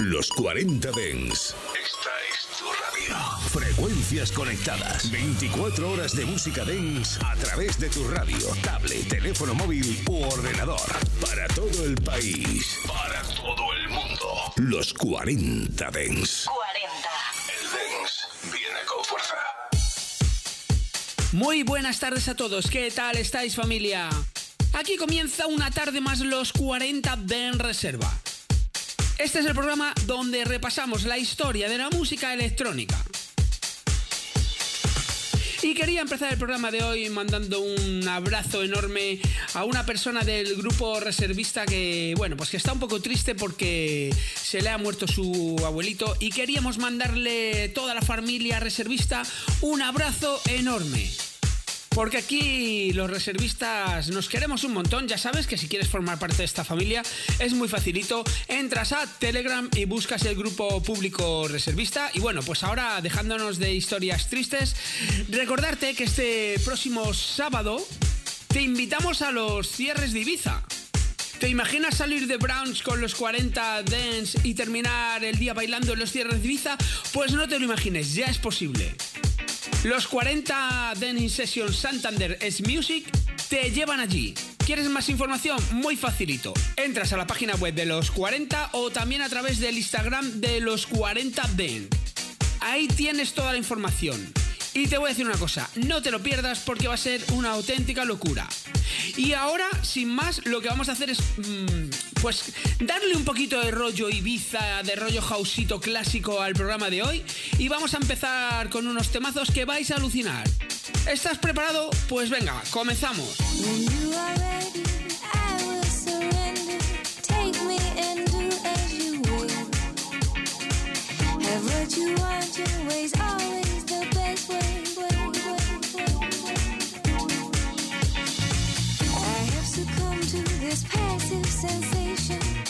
Los 40 Dens. Esta es tu radio. Frecuencias conectadas. 24 horas de música Dens a través de tu radio, tablet, teléfono móvil u ordenador. Para todo el país. Para todo el mundo. Los 40 Dens. 40. El Dens viene con fuerza. Muy buenas tardes a todos, ¿qué tal estáis familia? Aquí comienza una tarde más los 40 de En Reserva. Este es el programa donde repasamos la historia de la música electrónica. Y quería empezar el programa de hoy mandando un abrazo enorme a una persona del grupo reservista que, bueno, pues que está un poco triste porque se le ha muerto su abuelito y queríamos mandarle toda la familia reservista un abrazo enorme. Porque aquí los reservistas nos queremos un montón. Ya sabes que si quieres formar parte de esta familia es muy facilito. Entras a Telegram y buscas el grupo público reservista. Y bueno, pues ahora dejándonos de historias tristes, recordarte que este próximo sábado te invitamos a los cierres de Ibiza. ¿Te imaginas salir de brunch con los 40 dance y terminar el día bailando en los cierres de Ibiza? Pues no te lo imagines, ya es posible. Los 40 Dance Session Santander es Music te llevan allí. ¿Quieres más información? Muy facilito. Entras a la página web de los 40 o también a través del Instagram de los 40 Den. Ahí tienes toda la información. Y te voy a decir una cosa, no te lo pierdas porque va a ser una auténtica locura. Y ahora, sin más, lo que vamos a hacer es, mm, pues, darle un poquito de rollo Ibiza, de rollo hausito clásico al programa de hoy. Y vamos a empezar con unos temazos que vais a alucinar. ¿Estás preparado? Pues venga, comenzamos. sensation.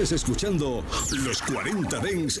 Estás escuchando los 40 Dens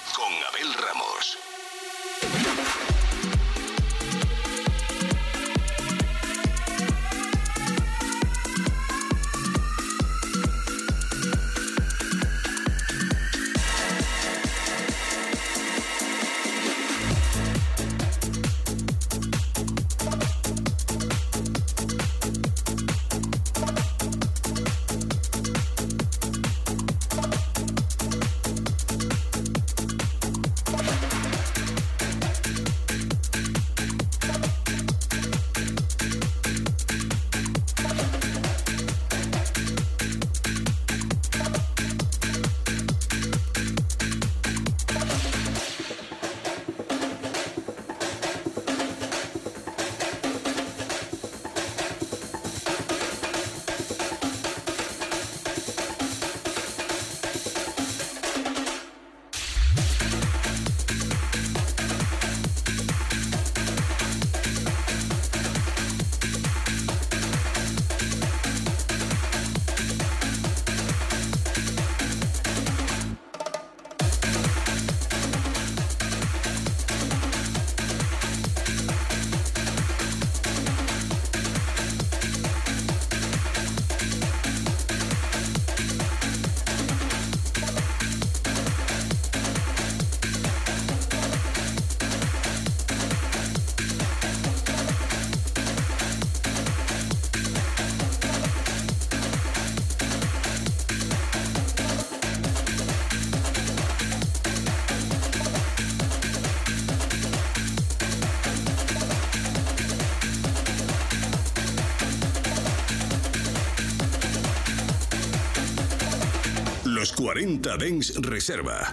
40 Dens Reserva.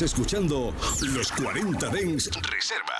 Escuchando los 40 Dens Reserva.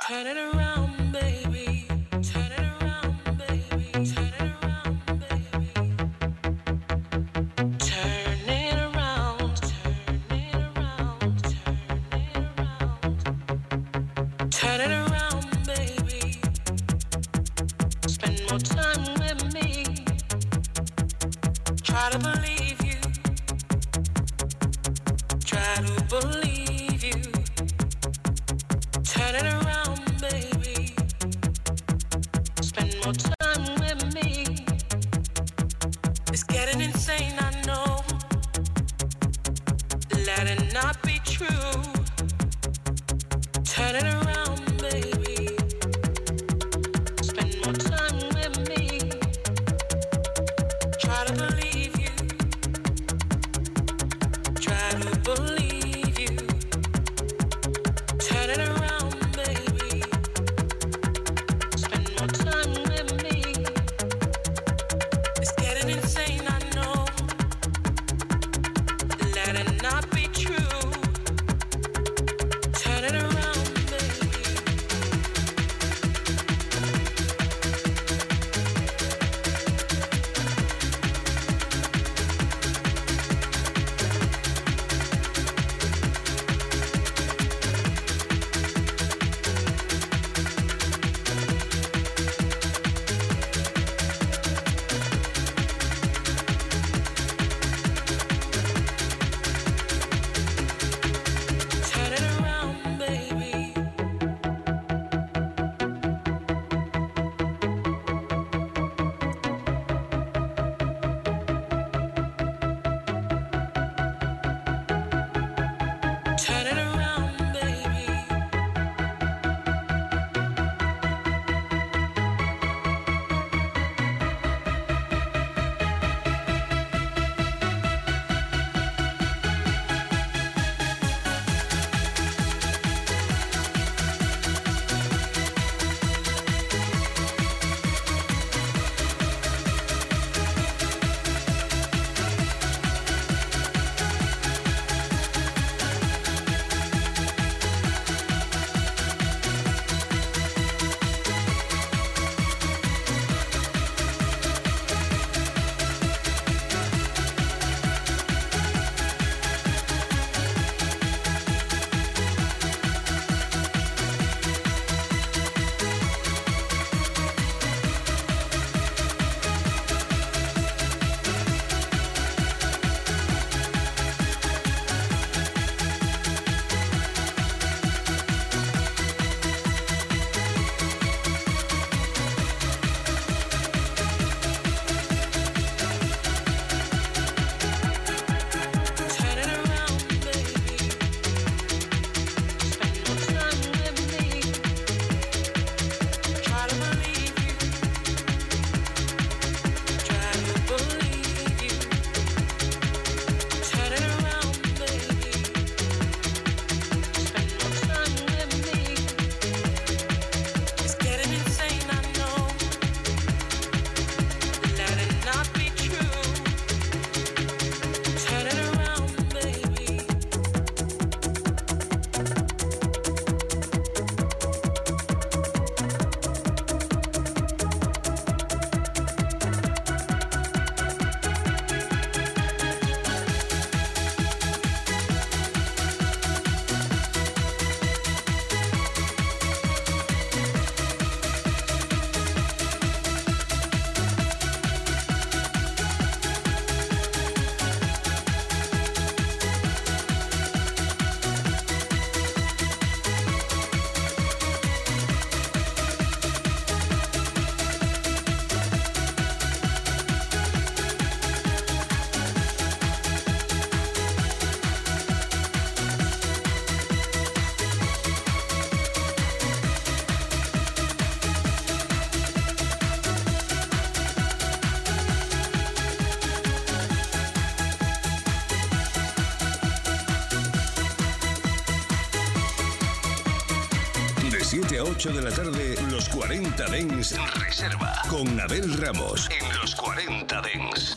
8 de la tarde, los 40 Dens Reserva. Con Abel Ramos en los 40 Dens.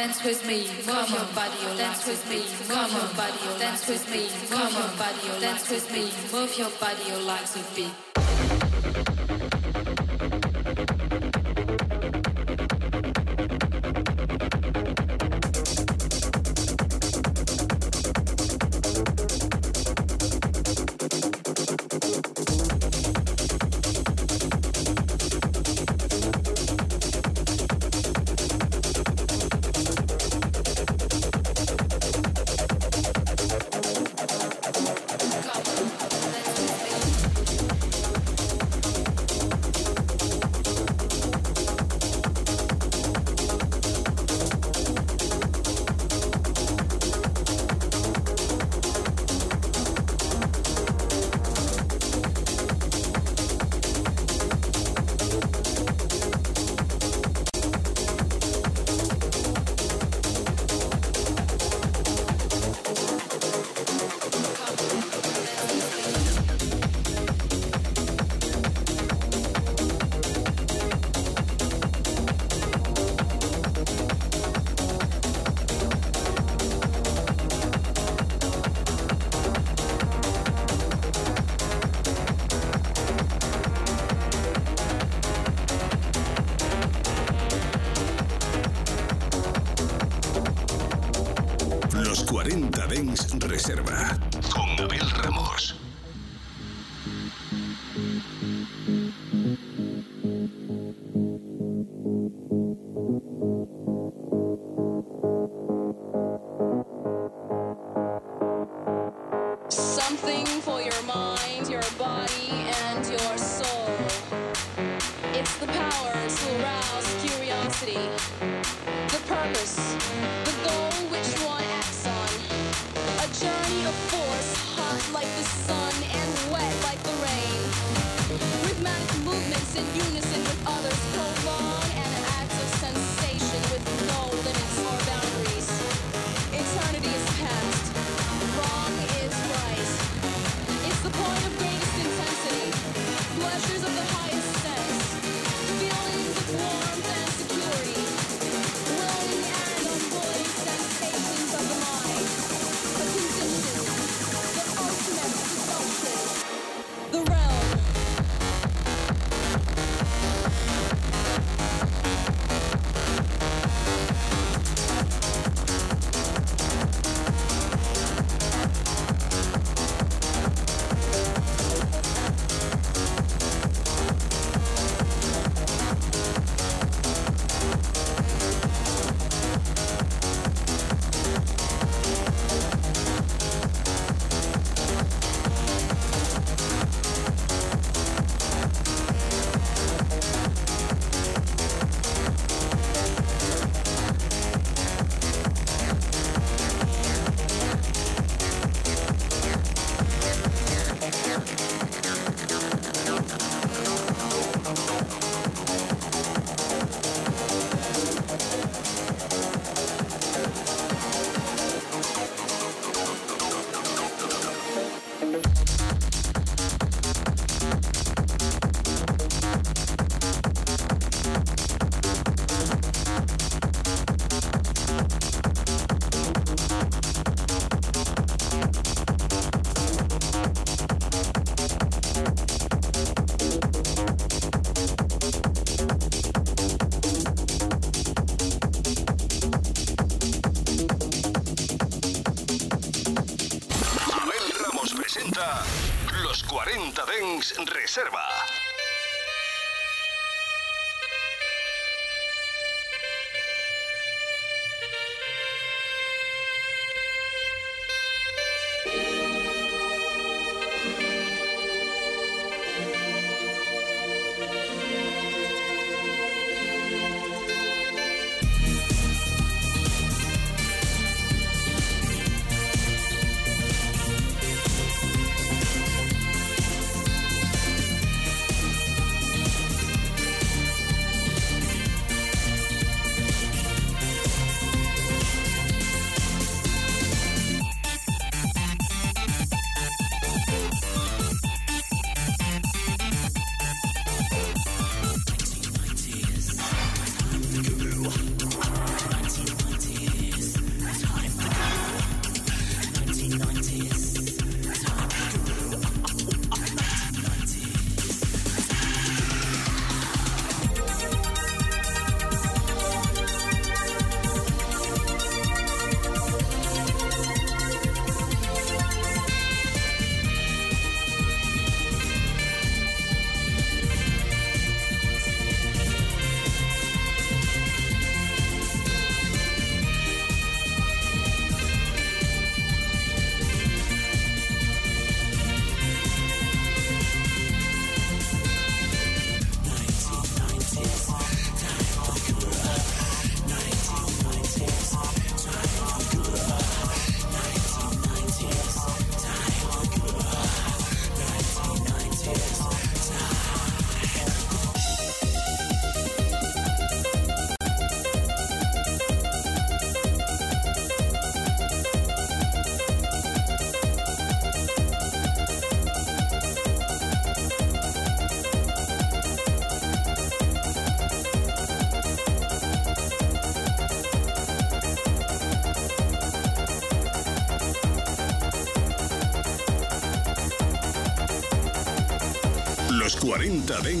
dance with me, come on, body, dance with me, come on, body, dance with me, come on, body, dance with me, move your body, your legs with beat.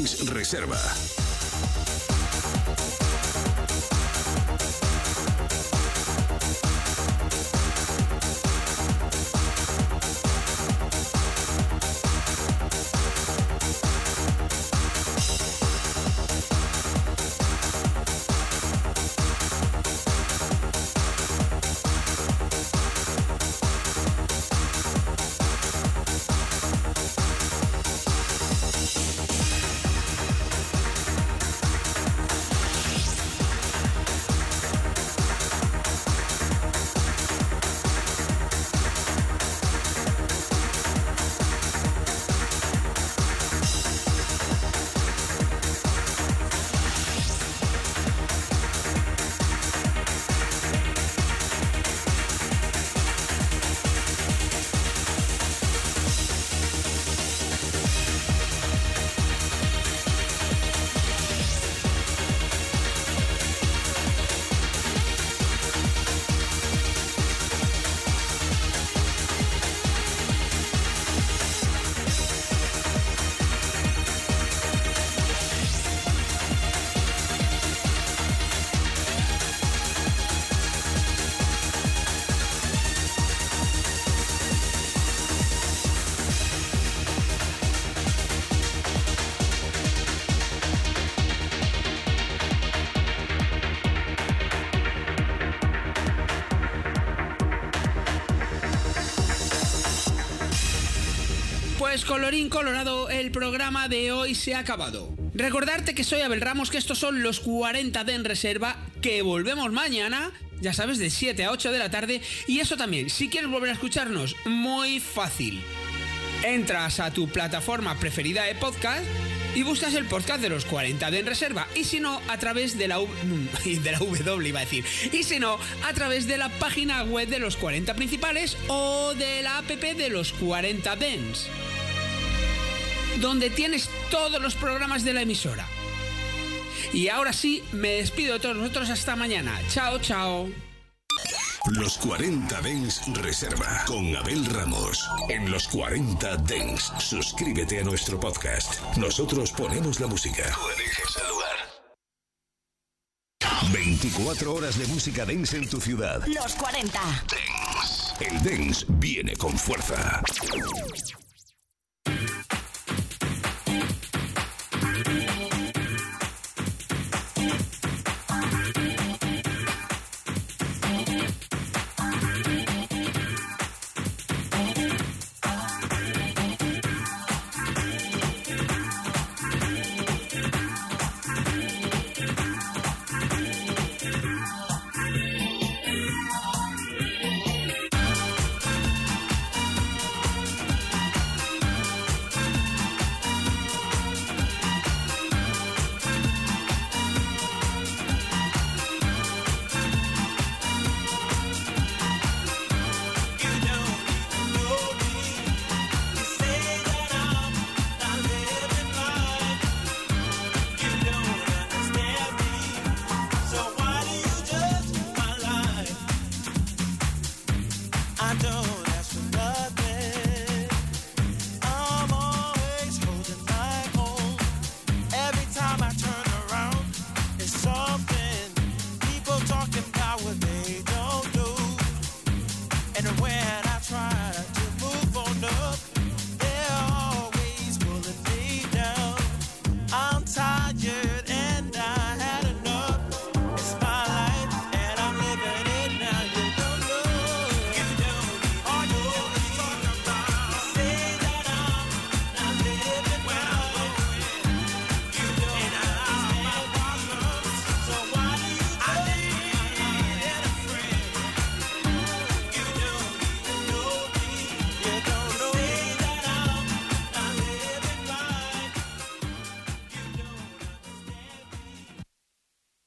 40 Dens Reserva. Colorín colorado, el programa de hoy se ha acabado. Recordarte que soy Abel Ramos, que estos son los 40 de en reserva, que volvemos mañana, ya sabes, de 7 a 8 de la tarde. Y eso también, si quieres volver a escucharnos, muy fácil. Entras a tu plataforma preferida de podcast y buscas el podcast de los 40 de en reserva. Y si no, a través de la, de la W, iba a decir. Y si no, a través de la página web de los 40 principales o de la app de los 40 Dens donde tienes todos los programas de la emisora. Y ahora sí, me despido de todos nosotros hasta mañana. Chao, chao. Los 40 Dens Reserva con Abel Ramos. En los 40 Dens, suscríbete a nuestro podcast. Nosotros ponemos la música. Tú eliges el lugar. 24 horas de música dance en tu ciudad. Los 40. El dance viene con fuerza.